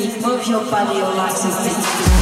me, move your body, your life has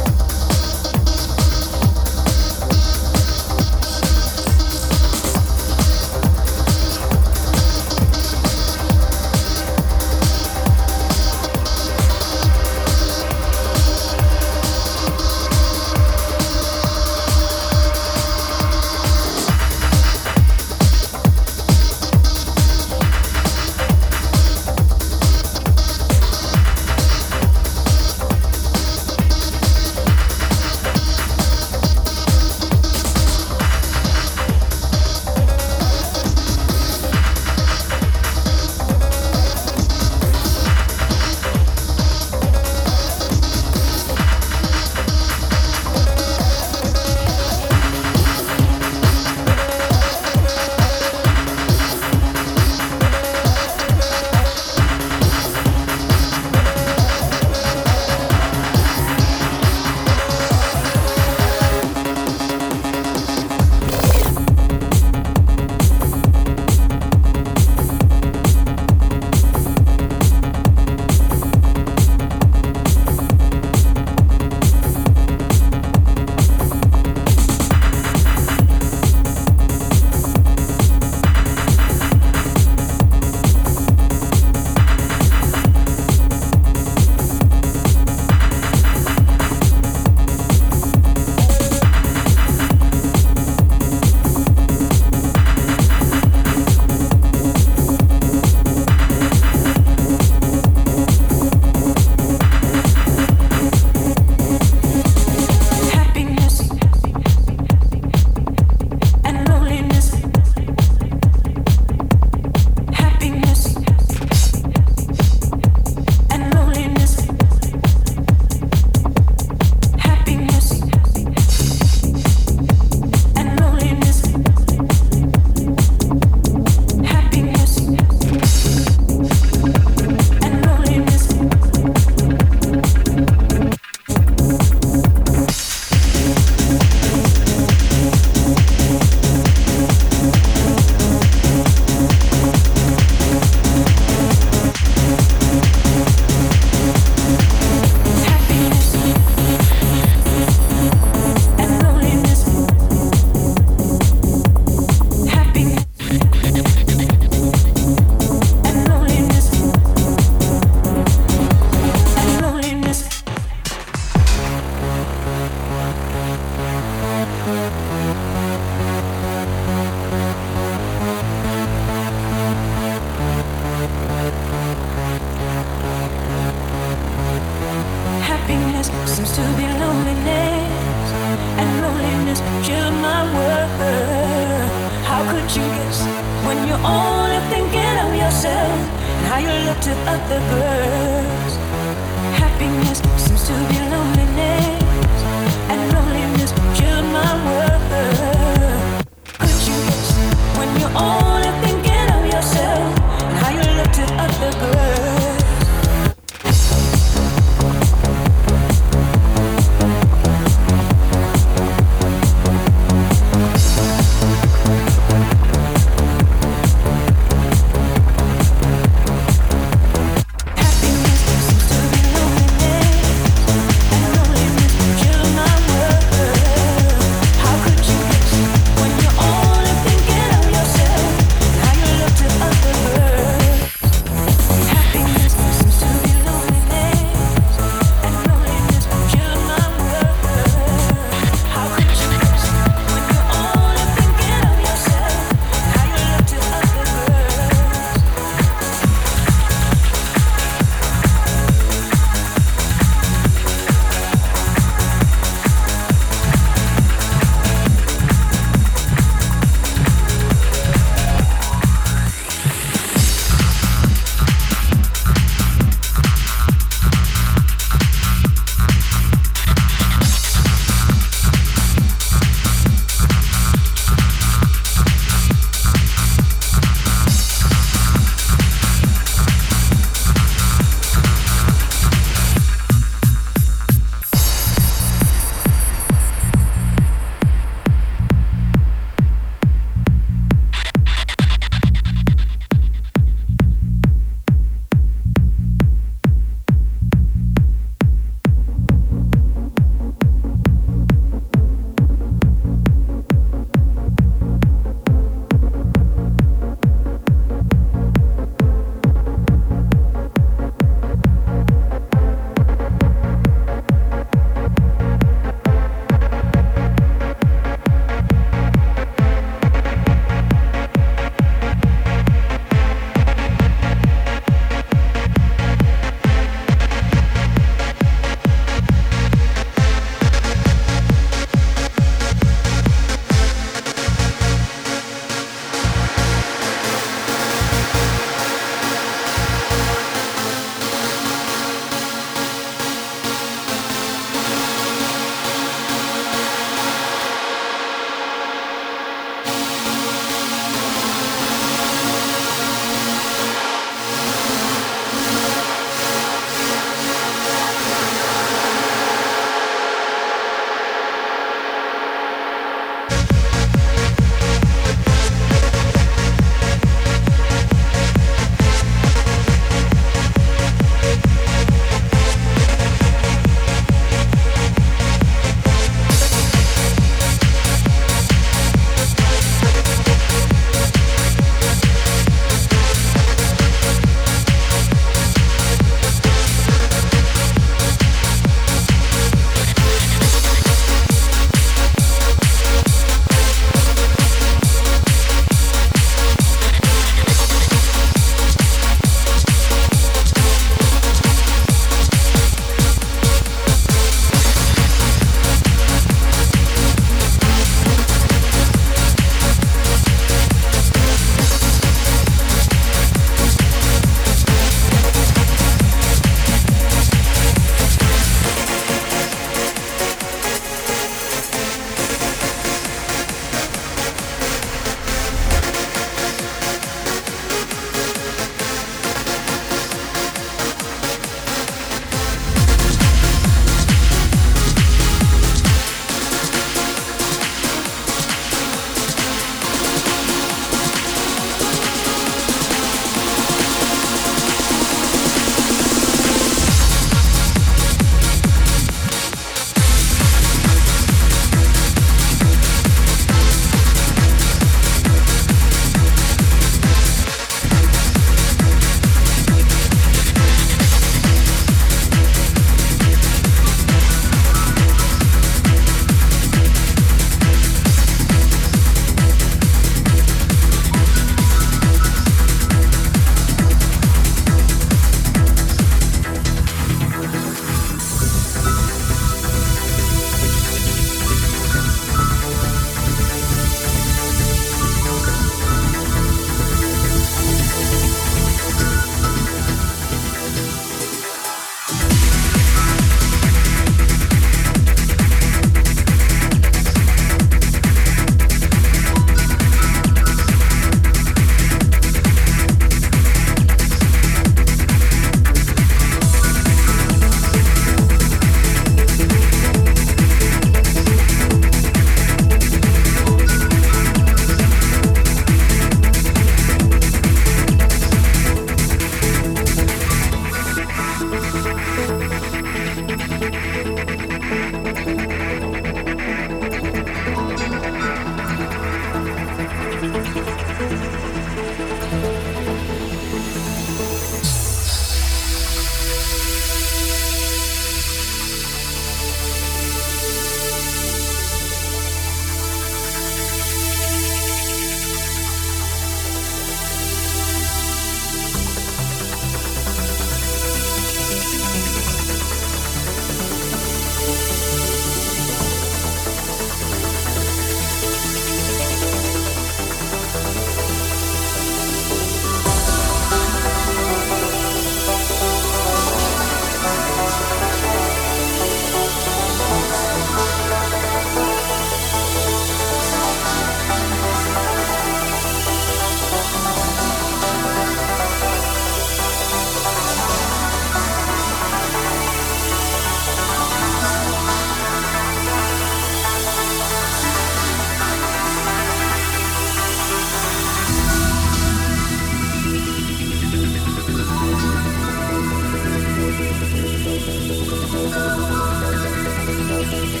Thank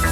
you.